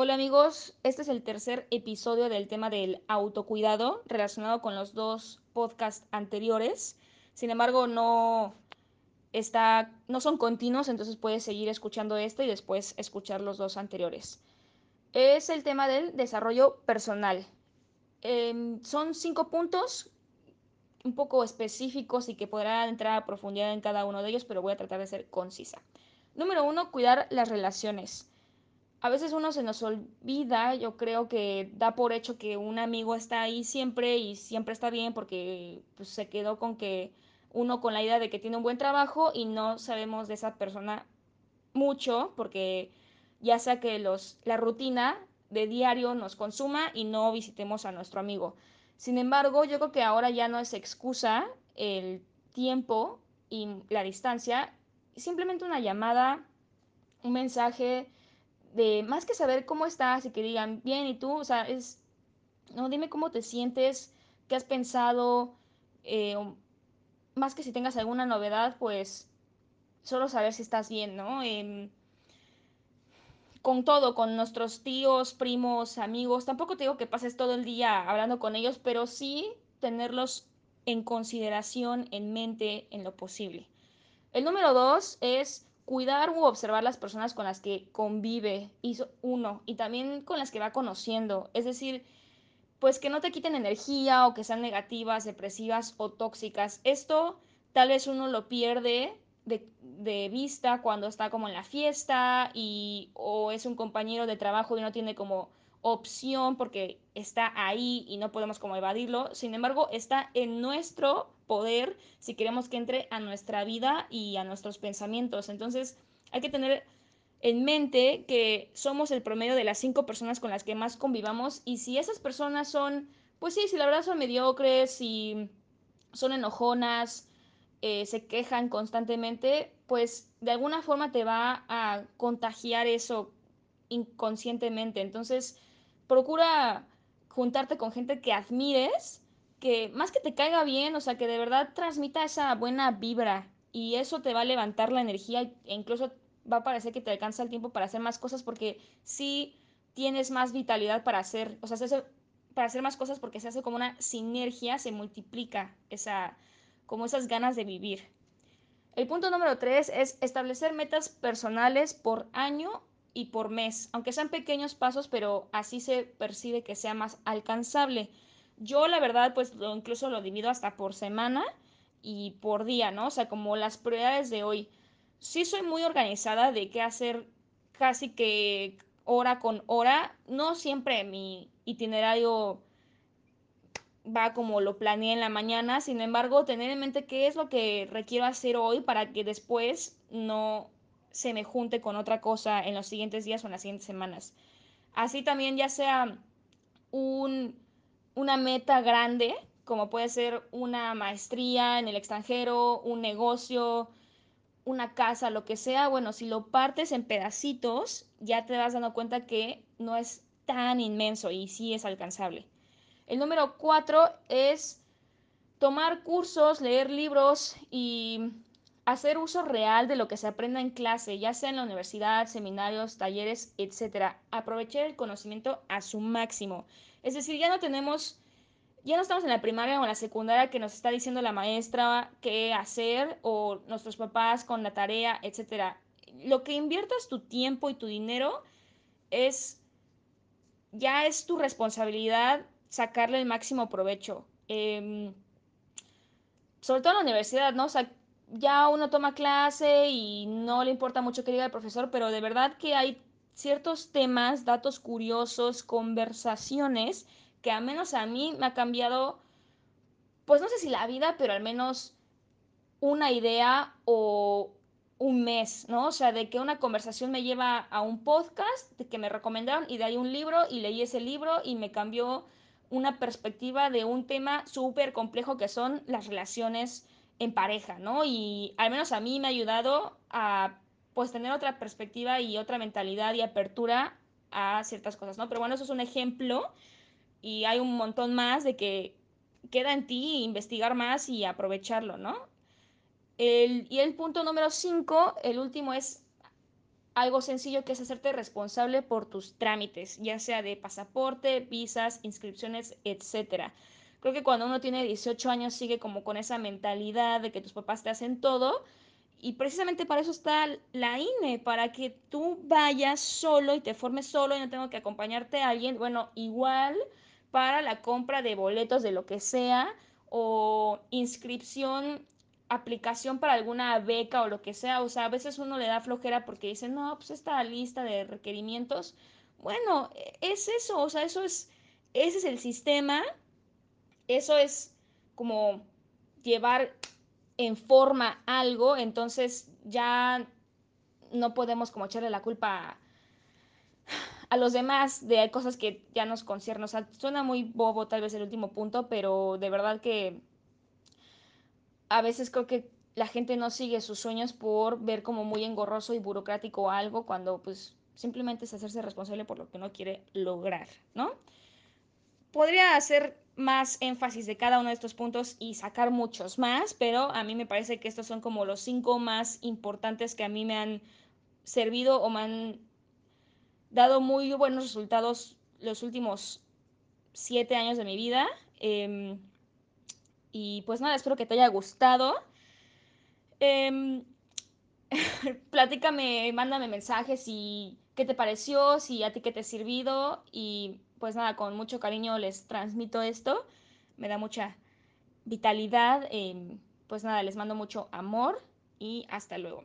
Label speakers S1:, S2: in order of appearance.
S1: Hola amigos, este es el tercer episodio del tema del autocuidado relacionado con los dos podcasts anteriores. Sin embargo, no está, no son continuos, entonces puedes seguir escuchando este y después escuchar los dos anteriores. Es el tema del desarrollo personal. Em, son cinco puntos un poco específicos y que podrán entrar a profundidad en cada uno de ellos, pero voy a tratar de ser concisa. Número uno, cuidar las relaciones a veces uno se nos olvida, yo creo que da por hecho que un amigo está ahí siempre y siempre está bien porque pues, se quedó con que uno con la idea de que tiene un buen trabajo y no sabemos de esa persona mucho porque ya sea que los, la rutina de diario nos consuma y no visitemos a nuestro amigo. Sin embargo, yo creo que ahora ya no es excusa el tiempo y la distancia, simplemente una llamada, un mensaje, de más que saber cómo estás y que digan, bien, ¿y tú? O sea, es, no, dime cómo te sientes, qué has pensado, eh, más que si tengas alguna novedad, pues solo saber si estás bien, ¿no? Em, con todo, con nuestros tíos, primos, amigos, tampoco te digo que pases todo el día hablando con ellos, pero sí tenerlos en consideración, en mente, en lo posible. El número dos es cuidar u observar las personas con las que convive, uno, y también con las que va conociendo. Es decir, pues que no te quiten energía o que sean negativas, depresivas o tóxicas. Esto tal vez uno lo pierde de, de, vista cuando está como en la fiesta y o es un compañero de trabajo y no tiene como opción porque está ahí y no podemos como evadirlo. Sin embargo, está en nuestro poder si queremos que entre a nuestra vida y a nuestros pensamientos. Entonces, hay que tener en mente que somos el promedio de las cinco personas con las que más convivamos y si esas personas son, pues sí, si la verdad son mediocres, y son enojonas, eh, se quejan constantemente, pues de alguna forma te va a contagiar eso inconscientemente. Entonces, procura juntarte con gente que admires, que más que te caiga bien, o sea, que de verdad transmita esa buena vibra y eso te va a levantar la energía e incluso va a parecer que te alcanza el tiempo para hacer más cosas porque sí tienes más vitalidad para hacer, o sea, para hacer más cosas porque se hace como una sinergia, se multiplica esa, como esas ganas de vivir. El punto número tres es establecer metas personales por año y por mes, aunque sean pequeños pasos, pero así se percibe que sea más alcanzable. Yo la verdad pues lo, incluso lo divido hasta por semana y por día, ¿no? O sea, como las prioridades de hoy. Sí soy muy organizada de qué hacer casi que hora con hora. No siempre mi itinerario va como lo planeé en la mañana, sin embargo, tener en mente qué es lo que requiero hacer hoy para que después no se me junte con otra cosa en los siguientes días o en las siguientes semanas. Así también ya sea un, una meta grande, como puede ser una maestría en el extranjero, un negocio, una casa, lo que sea, bueno, si lo partes en pedacitos, ya te vas dando cuenta que no es tan inmenso y sí es alcanzable. El número cuatro es tomar cursos, leer libros y hacer uso real de lo que se aprenda en clase, ya sea en la universidad, seminarios, talleres, etc. Aprovechar el conocimiento a su máximo. Es decir, ya no tenemos, ya no estamos en la primaria o en la secundaria que nos está diciendo la maestra qué hacer o nuestros papás con la tarea, etc. Lo que inviertas tu tiempo y tu dinero es, ya es tu responsabilidad sacarle el máximo provecho. Eh, sobre todo en la universidad, ¿no? O sea, ya uno toma clase y no le importa mucho que diga el profesor, pero de verdad que hay ciertos temas, datos curiosos, conversaciones que al menos a mí me ha cambiado, pues no sé si la vida, pero al menos una idea o un mes, ¿no? O sea, de que una conversación me lleva a un podcast que me recomendaron y de ahí un libro y leí ese libro y me cambió una perspectiva de un tema súper complejo que son las relaciones en pareja, ¿no? Y al menos a mí me ha ayudado a pues tener otra perspectiva y otra mentalidad y apertura a ciertas cosas, ¿no? Pero bueno, eso es un ejemplo y hay un montón más de que queda en ti investigar más y aprovecharlo, ¿no? El, y el punto número 5, el último es algo sencillo que es hacerte responsable por tus trámites, ya sea de pasaporte, visas, inscripciones, etc. Creo que cuando uno tiene 18 años sigue como con esa mentalidad de que tus papás te hacen todo y precisamente para eso está la INE, para que tú vayas solo y te formes solo y no tengo que acompañarte a alguien. Bueno, igual para la compra de boletos de lo que sea o inscripción, aplicación para alguna beca o lo que sea. O sea, a veces uno le da flojera porque dice, no, pues esta lista de requerimientos. Bueno, e, es eso, o sea, eso es, ese es el sistema, eso es como llevar en forma algo, entonces ya no podemos como echarle la culpa a, los demás de cosas que ya nos conciernen. O sea, suena muy bobo tal vez el último punto, pero de verdad que a veces creo que la gente no sigue sus sueños por ver como muy engorroso y burocrático algo cuando pues simplemente es hacerse responsable por lo que no quiere lograr, ¿no? Podría hacer más énfasis de cada uno de estos puntos y sacar muchos más, pero a mí me parece que estos son como los cinco más importantes que a mí me han servido o me han dado muy buenos resultados los últimos siete años de mi vida. Eh, y pues nada, espero que te haya gustado. Eh, platícame, mándame mensajes y qué te pareció, si a ti qué te ha servido y pues nada, con mucho cariño les transmito esto. Me da mucha vitalidad. Eh, pues nada, les mando mucho amor y hasta luego.